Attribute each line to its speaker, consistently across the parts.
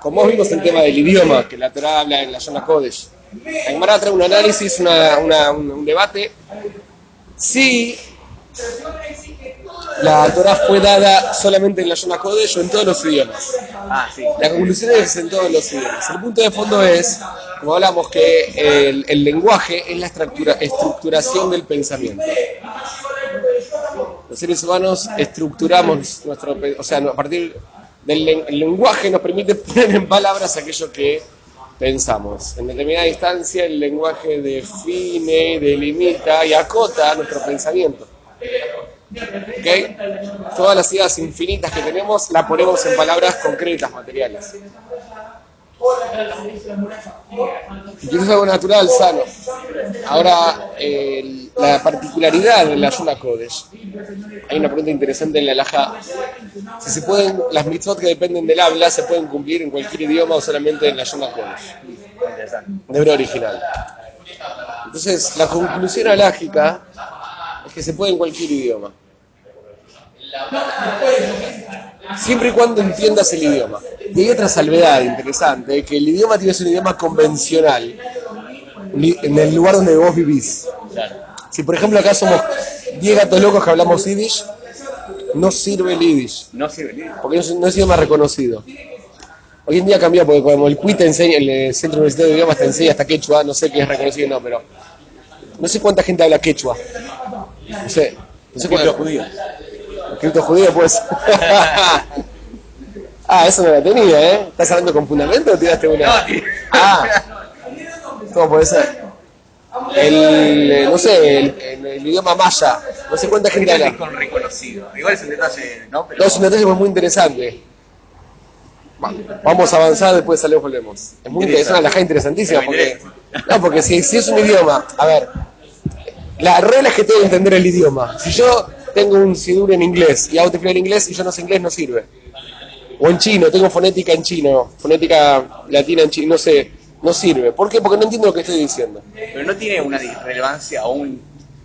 Speaker 1: Como vimos el tema del idioma, que la Torah habla en la zona Kodesh, la Gemara trae un análisis, una, una, un, un debate, si la Torah fue dada solamente en la zona Kodesh o en todos los idiomas.
Speaker 2: Ah, sí.
Speaker 1: La conclusión es en todos los idiomas. El punto de fondo es, como hablamos, que el, el lenguaje es la estructura, estructuración del pensamiento. Los seres humanos estructuramos nuestro, o sea, a partir del el lenguaje nos permite poner en palabras aquello que pensamos. En determinada instancia el lenguaje define, delimita y acota nuestro pensamiento. ¿Ok? Todas las ideas infinitas que tenemos las ponemos en palabras concretas, materiales. Y eso es algo natural, sano. Ahora, la particularidad de la Yuna Kodesh. Hay una pregunta interesante en la Laja. Si se pueden, las mitzvot que dependen del habla se pueden cumplir en cualquier idioma o solamente en la Yuna Kodesh, de original. Entonces, la conclusión alágica es que se puede en cualquier idioma. Siempre y cuando entiendas el idioma. Y hay otra salvedad interesante, que el idioma tiene un idioma convencional en el lugar donde vos vivís. Si por ejemplo acá somos 10 gatos locos que hablamos yiddish, no sirve el yiddish,
Speaker 2: No sirve.
Speaker 1: porque no es, no es idioma reconocido. Hoy en día cambió, porque como el CUI te enseña, el eh, Centro Universitario de Idiomas te enseña hasta quechua, no sé qué es reconocido o no, pero no sé cuánta gente habla quechua. No sé. No sé
Speaker 2: Los
Speaker 1: cuánto,
Speaker 2: judíos.
Speaker 1: Escrito judío, pues. ah, eso no la tenía, ¿eh? ¿Estás hablando con fundamento o tiraste una? Ah, ¿cómo puede ser? El, eh, no sé, el, el- el idioma maya, no sé cuánta gente
Speaker 2: Es
Speaker 1: habla.
Speaker 2: con reconocido. Igual es un detalle, ¿no? Pero
Speaker 1: No, es un detalle muy interesante. Va, Vamos a avanzar, después salimos volvemos. Es muy interesante, la gente interesantísima.
Speaker 2: Me
Speaker 1: Porque, no, porque si, si es un idioma, a ver, la regla es que tengo que entender el idioma. Si yo tengo un sidur en inglés y hago tefilá en inglés y yo no sé inglés, no sirve. O en chino, tengo fonética en chino, fonética latina en chino, no sé, no sirve. ¿Por qué? Porque no entiendo lo que estoy diciendo.
Speaker 2: Pero no tiene una relevancia o un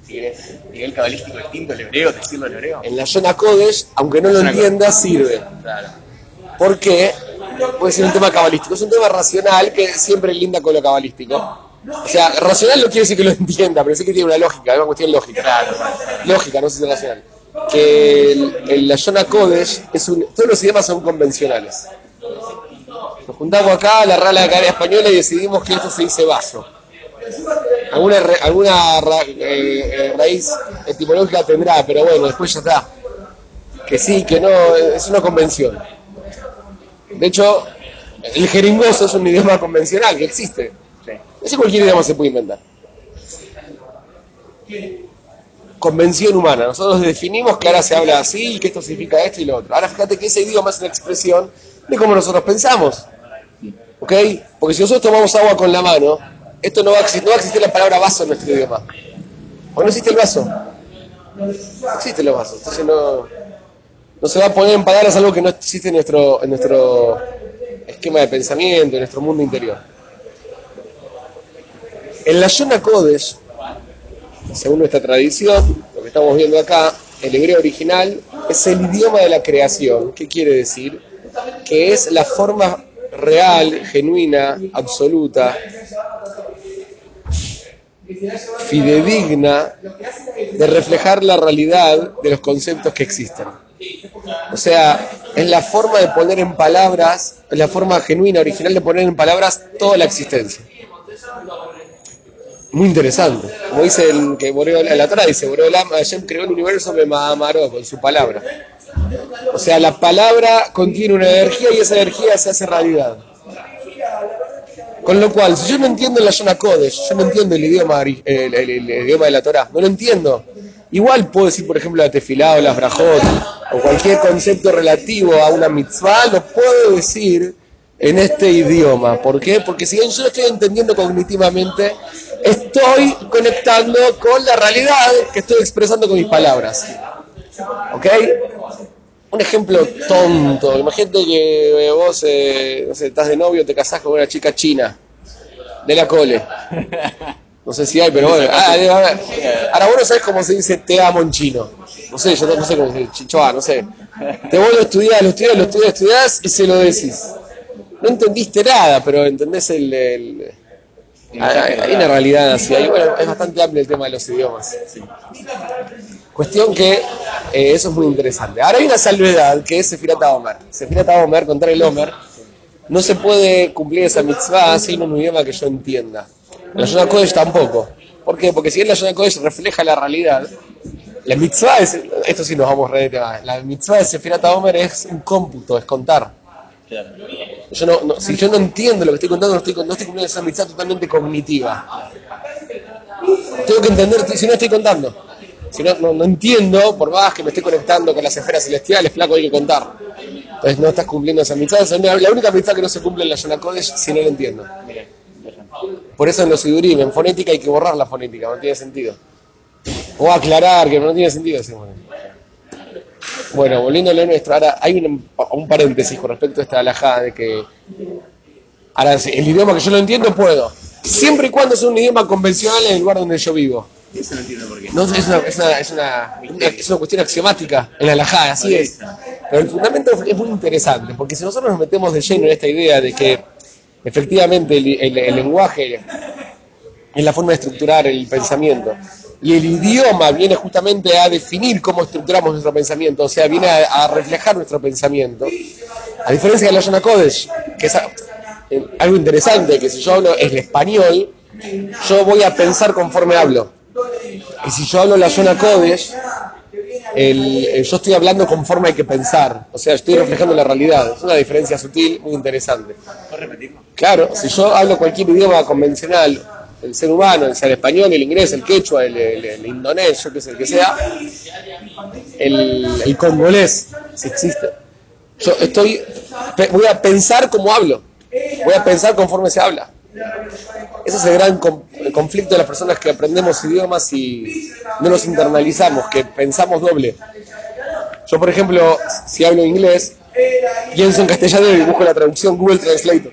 Speaker 2: nivel cabalístico distinto el hebreo, decirlo en hebreo.
Speaker 1: En la zona Kodesh, aunque no lo
Speaker 2: Zona
Speaker 1: entiendas, sirve.
Speaker 2: Claro.
Speaker 1: ¿Por qué? Puede ser un tema cabalístico. Es un tema racional que siempre linda con lo cabalístico. O sea, racional no quiere decir que lo entienda, pero sí que tiene una lógica, es una cuestión lógica.
Speaker 2: Claro.
Speaker 1: Lógica, no sé si es racional. Que el, el- la Yona Kodesh, es un, todos los idiomas son convencionales. Nos juntamos acá, la Rala Academia Española, y decidimos que esto se dice vaso. Alguna, alguna ra- eh, eh, raíz etimológica tendrá, pero bueno, después ya está. Que sí, que no, es una convención. De hecho, el jeringoso es un idioma convencional que existe. Ese cualquier idioma se puede inventar. Convención humana. Nosotros definimos que ahora se habla así y que esto significa esto y lo otro. Ahora fíjate que ese idioma es una expresión de cómo nosotros pensamos. ¿Ok? Porque si nosotros tomamos agua con la mano, esto no va a existir, no va a existir la palabra vaso en nuestro idioma. ¿O no existe el vaso? No existen los vasos. Entonces no, no se va a poner en palabras algo que no existe en nuestro, en nuestro esquema de pensamiento, en nuestro mundo interior. En la Yona Kodesh, según nuestra tradición, lo que estamos viendo acá, el hebreo original es el idioma de la creación. ¿Qué quiere decir? Que es la forma real, genuina, absoluta, fidedigna de reflejar la realidad de los conceptos que existen. O sea, es la forma de poner en palabras, es la forma genuina, original de poner en palabras toda la existencia. Muy interesante. Como dice el que Boreola, la Torah dice, Boreolam Hashem creó el universo me amaró con su palabra. O sea, la palabra contiene una energía y esa energía se hace realidad. Con lo cual, si yo no entiendo la Yona Kodesh, yo no entiendo el idioma, el idioma de la Torah, no lo entiendo. Igual puedo decir, por ejemplo, la tefilá o las brajot, o cualquier concepto relativo a una mitzvah, lo puedo decir en este idioma. ¿Por qué? Porque si bien yo lo estoy entendiendo cognitivamente, estoy conectando con la realidad que estoy expresando con mis palabras. ¿Ok? Un ejemplo tonto. Imagínate que eh, vos, eh, no sé, estás de novio, te casás con una chica china, de la cole. No sé si hay, pero bueno. Ah. Ahora vos no sabés cómo se dice te amo en chino. No sé, yo no, sé cómo se dice, chichoa, no sé. Te vuelvo a estudiar, lo estudias, lo estudias, estudias y se lo decís. No entendiste nada, pero entendés el- hay, una realidad así. Hay- bueno, es bastante amplio el tema de los idiomas. Cuestión que eh, eso es muy interesante. Ahora hay una salvedad que es Sefirat Omer. Sefirat Omer, contar el Omer, no se puede cumplir esa mitzvah sin un idioma que yo entienda. La Yonah Kodesh tampoco. ¿Por qué? Porque si bien la Yonah Kodesh refleja la realidad, la mitzvah es, esto sí nos vamos re de tema, la mitzvah de Sefirat Omer es un cómputo, es contar.
Speaker 2: Claro.
Speaker 1: Yo no, no- si yo no entiendo lo que estoy contando, no estoy, no estoy cumpliendo esa mitzvah totalmente cognitiva. Tengo que entender si no estoy contando. Si no, no, no entiendo, por más que me esté conectando con las esferas celestiales, flaco, hay que contar. Entonces no estás cumpliendo esa es la única mitzvah que no se cumple en la Yonah Kodesh si no la entiendo. Por eso en los Sidurim, en fonética hay que borrar la fonética, no tiene sentido. O aclarar que no tiene sentido. sí, bueno. Bueno, volviendo a lo nuestro, ahora hay un, un paréntesis con respecto a esta alajada de que ahora el idioma que yo no entiendo puedo, siempre y cuando sea un idioma convencional en el lugar donde yo vivo.
Speaker 2: Eso no entiendo por qué.
Speaker 1: No, es una, es una, es una, una- es una cuestión axiomática en la alajada, así es. Pero el fundamento es muy interesante, porque si nosotros nos metemos de lleno en esta idea de que efectivamente el, el- el lenguaje es la forma de estructurar el pensamiento, y el idioma viene justamente a definir cómo estructuramos nuestro pensamiento, o sea, viene a, a reflejar nuestro pensamiento, a diferencia de la Yona Kodesh, que es a- eh, algo interesante, que si yo hablo el español, yo voy a pensar conforme hablo. Y si yo hablo la zona Kodesh, el- el- yo estoy hablando conforme hay que pensar. O sea, estoy reflejando la realidad. Es una diferencia sutil, muy interesante. Claro, si yo hablo cualquier idioma convencional, el ser humano, el español, el inglés, el quechua, el, el, el indonés, yo qué sé, el que sea, el, el congolés, si existe, yo estoy, voy a pensar como hablo, voy a pensar conforme se habla. Ese es el gran conflicto de las personas que aprendemos idiomas y no los internalizamos, que pensamos doble. Yo, por ejemplo, si hablo inglés, pienso en castellano y busco la traducción Google Translator.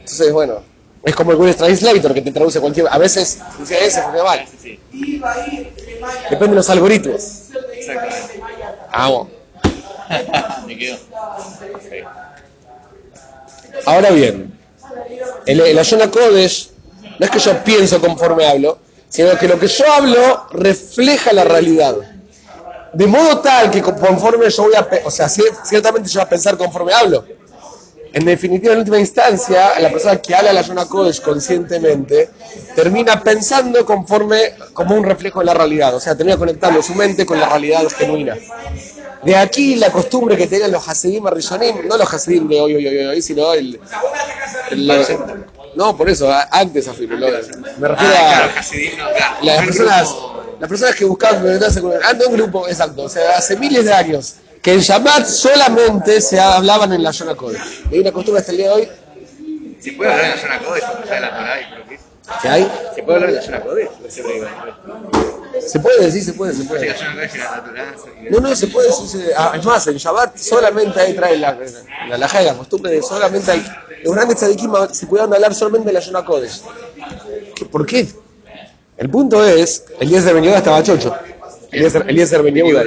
Speaker 1: Entonces, bueno, es como el Google Translator que te traduce cualquier... A veces funciona ese, funciona mal.
Speaker 2: Sí,
Speaker 1: Depende de los algoritmos.
Speaker 2: exactamente.
Speaker 1: Vamos.
Speaker 2: Me quedo.
Speaker 1: Ahora bien, el, el Ayona Kodesh no es que yo pienso conforme hablo, sino que lo que yo hablo refleja la realidad. De modo tal que conforme yo voy a... O sea, cier- ciertamente yo voy a pensar conforme hablo. En definitiva, en última instancia, la persona que habla la Yona Kodesh conscientemente termina pensando conforme como un reflejo de la realidad. O sea, termina conectando su mente con la realidad genuina. De aquí la costumbre que tenían los Hasidim Rishonim, no los Hasidim de hoy, hoy, hoy, hoy, sino el. el- no, por eso, a- antes afirmo. Me refiero
Speaker 2: Ah,
Speaker 1: a
Speaker 2: no, claro.
Speaker 1: las personas, las personas que buscaban ah, no un grupo, exacto, o sea, hace miles de años que en Shabbat solamente se hablaban en la Yona Kodesh. Y hay una costumbre hasta el día de hoy
Speaker 2: ¿Se puede hablar en la zona Kodesh? De la Torah y
Speaker 1: hay.
Speaker 2: ¿Se puede hablar en la zona Kodesh? ¿O se puede hablar?
Speaker 1: Se puede se puede,
Speaker 2: Sí, la la
Speaker 1: No, no, se puede decir. se- ah, es más, en Shabbat solamente hay, trae la, la, la, la costumbre de solamente hay. Los grandes tzadikim se cuidaban de hablar solamente de la Yona Kodesh. ¿Qué- ¿Por qué? El punto es, Eliezer Ben Yehuda estaba chocho. Eliezer, Eliezer Ben Yehuda,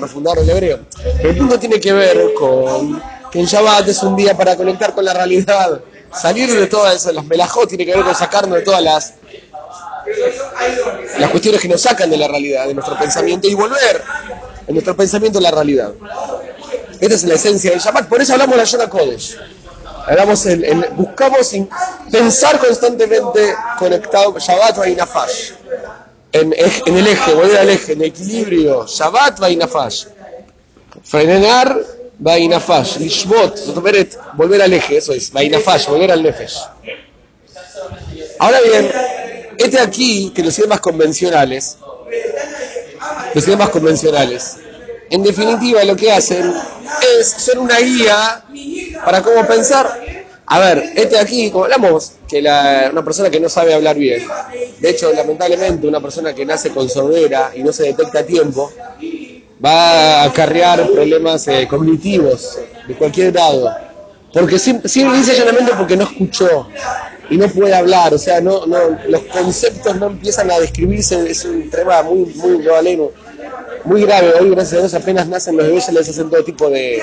Speaker 1: no fundaron el hebreo. El punto tiene que ver con que en Shabbat es un día para conectar con la realidad. Salir de todas esas, las melajot tiene que ver con sacarnos de todas las, las cuestiones que nos sacan de la realidad, de nuestro pensamiento y volver en nuestro pensamiento a la realidad. Esta es la esencia del Shabbat, por eso hablamos de la Yona Kodesh. Hablamos en, en- buscamos en pensar constantemente conectado Shabbat y Nafash en, el eje, volver al eje, en equilibrio. Shabbat vainafash. Frenar vainafash. Lishbot, volver al eje, eso es. Vainafash, volver al nefesh. Ahora bien, este aquí, que los idiomas convencionales, los idiomas convencionales, en definitiva lo que hacen es ser una guía para cómo pensar. A ver, este aquí, como hablamos, que la- una persona que no sabe hablar bien, de hecho, lamentablemente, una persona que nace con sordera y no se detecta a tiempo, va a acarrear problemas eh, cognitivos de cualquier grado. Porque sim- simple y llanamente porque no escuchó. y no puede hablar, o sea, no, no, los conceptos no empiezan a describirse, es un tema muy, muy, lo aleno, muy grave. Hoy, gracias a Dios, apenas nacen los bebés, les hacen todo tipo de.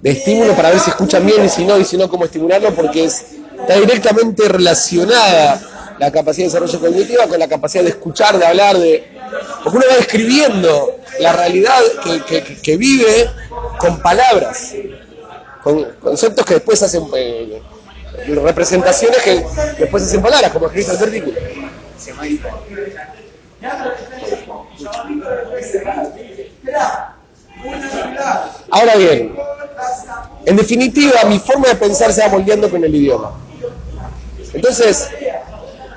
Speaker 1: De estímulo para ver si escuchan bien y si no, y si no, cómo estimularlo, porque es, está directamente relacionada la capacidad de desarrollo cognitiva con la capacidad de escuchar, de hablar, de... Porque uno va describiendo la realidad que, que- que vive con palabras, con conceptos que después hacen... eh, representaciones que después hacen palabras, como escrito en el artículo. Ahora bien, en definitiva, mi forma de pensar se va moldeando con el idioma. Entonces,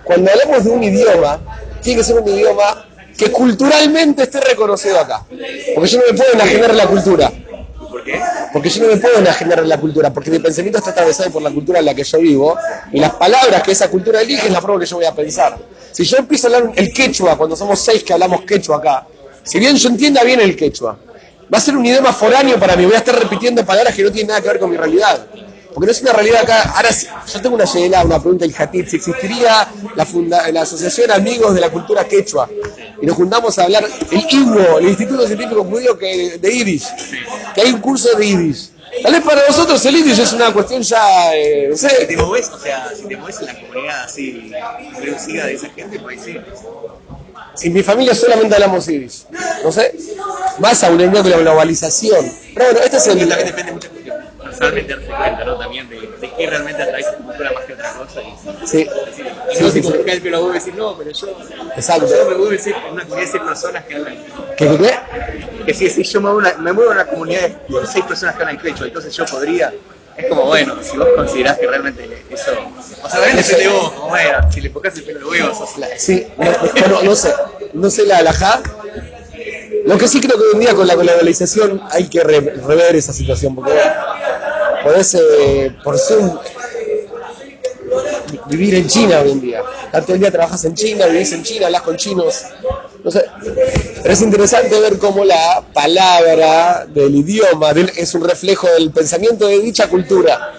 Speaker 1: cuando hablamos de un idioma, tiene que ser un idioma que culturalmente esté reconocido acá. Porque yo no me puedo enajenar la cultura.
Speaker 2: ¿Por qué?
Speaker 1: Porque yo no me puedo enajenar la cultura, porque mi pensamiento está atravesado por la cultura en la que yo vivo, y las palabras que esa cultura elige es la forma que yo voy a pensar. Si yo empiezo a hablar el quechua, cuando somos seis que hablamos quechua acá, si bien yo entienda bien el quechua, va a ser un idioma foráneo para mí, voy a estar repitiendo palabras que no tienen nada que ver con mi realidad. Porque no es una realidad acá. Ahora, sí, yo tengo una llegada, una pregunta del Hatit, si existiría la, funda- la Asociación Amigos de la Cultura Quechua, y nos juntamos a hablar el INGO, el Instituto Científico Judío de Yiddish, que hay un curso de Yiddish. Tal vez para nosotros el Yiddish es una cuestión ya, eh, no
Speaker 2: Si
Speaker 1: sé,
Speaker 2: te moves, o sea, si te moves en la comunidad así reducida de esa gente, pues sí.
Speaker 1: En mi familia solamente hablamos Yiddish. No sé, más aún en con la globalización. Pero bueno, este es
Speaker 2: Y también
Speaker 1: el...
Speaker 2: depende de personalmente darse cuenta, ¿no? También de, de qué realmente atrae tu cultura más que otra cosa. Y,
Speaker 1: Sí,
Speaker 2: y
Speaker 1: Sí,
Speaker 2: no
Speaker 1: sí,
Speaker 2: si
Speaker 1: sí.
Speaker 2: el pelo voy a decir, no, pero yo,
Speaker 1: exacto.
Speaker 2: yo me en seis- en una comunidad de seis personas que hablan.
Speaker 1: ¿Qué, qué, qué?
Speaker 2: Que si, si yo me muevo, una, me muevo en una comunidad de seis personas que hablan quechua, entonces yo podría. Es como, bueno, si vos considerás que realmente eso. O sea, también depende de vos, como, bueno, si le enfocás el pelo de huevo, sos la.
Speaker 1: Sí, no, sé, no sé la alajá. Lo que sí creo que hoy en día con la globalización hay que re- rever esa situación, porque podés eh, por Zoom vivir en China hoy en día. El día trabajas en China, vivís en China, hablas con chinos. No sé. Pero es interesante ver cómo la palabra del idioma es un reflejo del pensamiento de dicha cultura.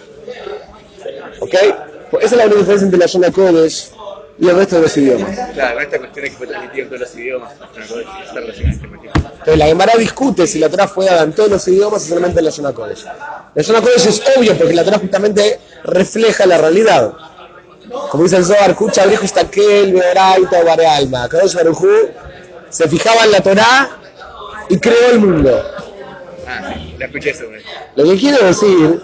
Speaker 1: ¿Ok? Pues esa es la única diferencia entre la Shona Kodesh y el resto de los idiomas.
Speaker 2: Claro, esta cuestión es que fue transmitido en todos los idiomas. Está este.
Speaker 1: Entonces la Gemara discute si la Torah fue dada en todos los idiomas o solamente en la Shona Kodesh. La Shona Kodesh es obvio porque la Torah justamente refleja la realidad. Como dice el Zohar, Kucha, Abrijo, Istakel, Beoraita, Bare Alma. Kadosh Barujú se fijaba en la Torah y creó el mundo.
Speaker 2: Ah, la escuché eso.
Speaker 1: Lo que quiero decir,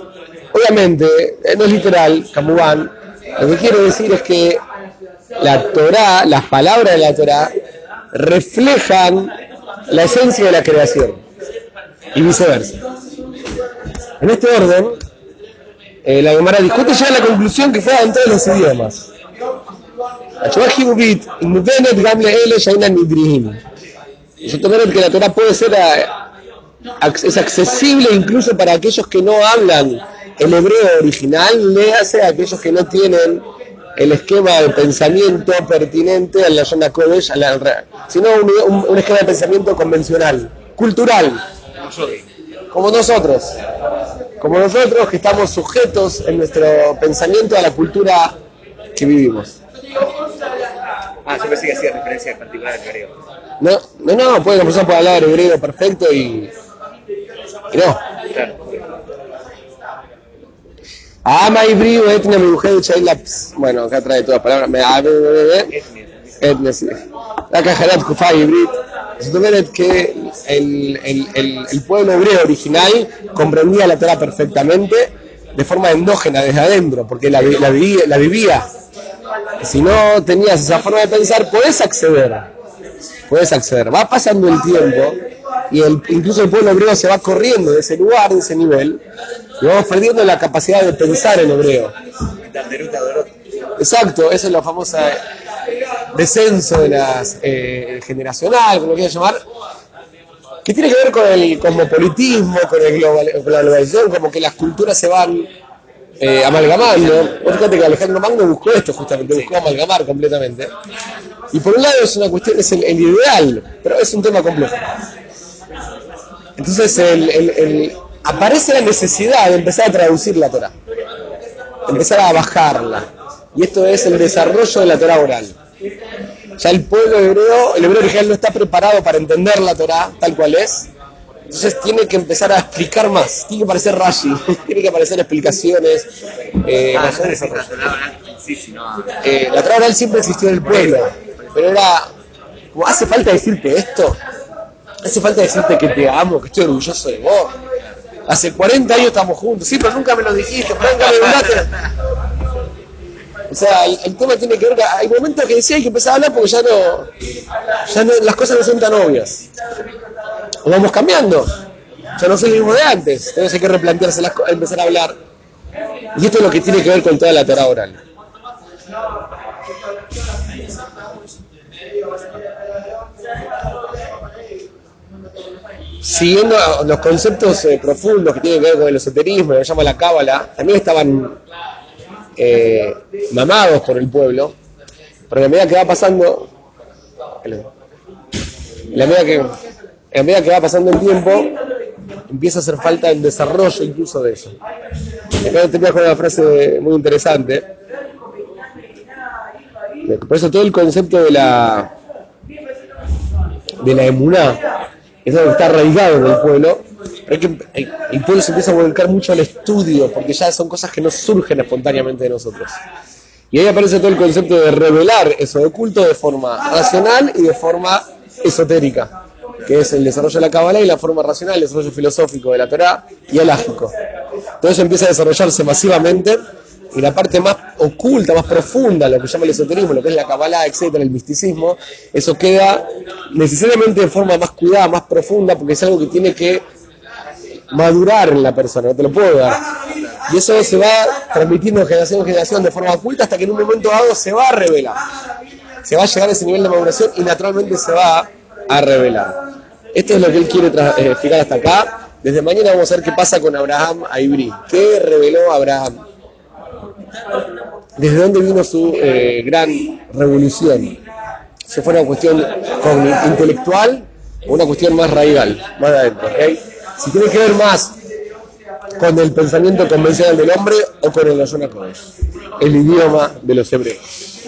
Speaker 1: obviamente, eh, no es literal, Kamubán, lo que quiero decir es que la Torá, las palabras de la Torá, reflejan la esencia de la creación y viceversa. En este orden, eh, la Gemara discute ya la conclusión que fue en todos los idiomas. Yo tomé el que la Torah puede ser eh, a, a, es accesible incluso para aquellos que no hablan el hebreo original, léase a aquellos que no tienen el esquema de pensamiento pertinente a la Yona Kodesh, sino un, un- un esquema de pensamiento convencional, cultural,
Speaker 2: Como
Speaker 1: nosotros, como nosotros que estamos sujetos en nuestro pensamiento a la cultura que vivimos.
Speaker 2: Ah, yo pensé que hacía referencia en particular al hebreo.
Speaker 1: No, no, no, puede, persona puede hablar hebreo perfecto y, y no.
Speaker 2: Claro.
Speaker 1: Ah, Ama Ibriu etnia este mujer Chailaps. Bueno, acá trae todas las palabras. Me
Speaker 2: etnia.
Speaker 1: sí. La cajará Kufa Ibrit. que el, el, el, el pueblo hebreo original comprendía la Torah perfectamente de forma endógena, desde adentro, porque la, la, vivía, la vivía. Si no tenías esa forma de pensar, podés acceder. Puedes acceder. Va pasando el tiempo y el, incluso el pueblo hebreo se va corriendo de ese lugar, de ese nivel, y vamos perdiendo la capacidad de pensar en hebreo. Exacto, eso es la famosa descenso de las eh, generacional, como lo quieras llamar, que tiene que ver con el cosmopolitismo, con, el global, con la globalización, como que las culturas se van eh, amalgamando. Fíjate que Alejandro Magno buscó esto justamente, buscó amalgamar completamente. Y por un lado es una cuestión, es el, ideal, pero es un tema complejo. Entonces el- aparece la necesidad de empezar a traducir la Torah, empezar a bajarla. y esto es el desarrollo de la Torah oral. Ya el pueblo hebreo, el hebreo original no está preparado para entender la Torah tal cual es, entonces tiene que empezar a explicar más, tiene que aparecer Rashi, tiene que aparecer explicaciones. Eh,
Speaker 2: Ah, no es la Torah oral en sí, sino a-
Speaker 1: eh, la Torah oral siempre existió en el pueblo, pero era como, ¿hace falta decirte esto? ¿Hace falta decirte que te amo, que estoy orgulloso de vos? Hace 40 años estamos juntos, sí, pero nunca me lo dijiste, nunca me hablaste. O sea, el, tema tiene que ver que hay momentos que decía hay que empezar a hablar porque ya no, ya no, las cosas no son tan obvias. O vamos cambiando. Ya no soy el mismo de antes. Entonces hay que replantearse las empezar a hablar. Y esto es lo que tiene que ver con toda la Torah oral. Siguiendo los conceptos eh, profundos que tienen que ver con el esoterismo, lo que llama la cábala, también estaban eh, mamados por el pueblo, porque a medida que va pasando, la medida que, a medida que va pasando el tiempo, empieza a hacer falta el desarrollo incluso de eso. Acá termina con una frase muy interesante. Por eso todo el concepto de la de la emuná es algo que está arraigado en el pueblo. Pero hay que, el, el pueblo se empieza a volcar mucho al estudio, porque ya son cosas que no surgen espontáneamente de nosotros. Y ahí aparece todo el concepto de revelar eso de oculto de forma racional y de forma esotérica, que es el desarrollo de la Kabbalah y la forma racional, el desarrollo filosófico de la Torah y el ágico. Todo eso empieza a desarrollarse masivamente y la parte más oculta, más profunda, lo que llama el esoterismo, lo que es la Kabbalah, etcétera, el misticismo, eso queda necesariamente de forma más cuidada, más profunda, porque es algo que tiene que madurar en la persona, no te lo puedo dar. Y eso se va transmitiendo de generación en generación de forma oculta hasta que en un momento dado se va a revelar. Se va a llegar a ese nivel de maduración y naturalmente se va a revelar. Esto es lo que él quiere eh, explicar hasta acá. Desde mañana vamos a ver qué pasa con Abraham a. ¿Qué reveló Abraham? ¿Desde dónde vino su eh, gran revolución? ¿Se fue una cuestión intelectual o una cuestión más radical, más de adentro? ¿ok? Si tiene que ver más con el pensamiento convencional del hombre o con el Lashon HaKodesh, el idioma de los hebreos.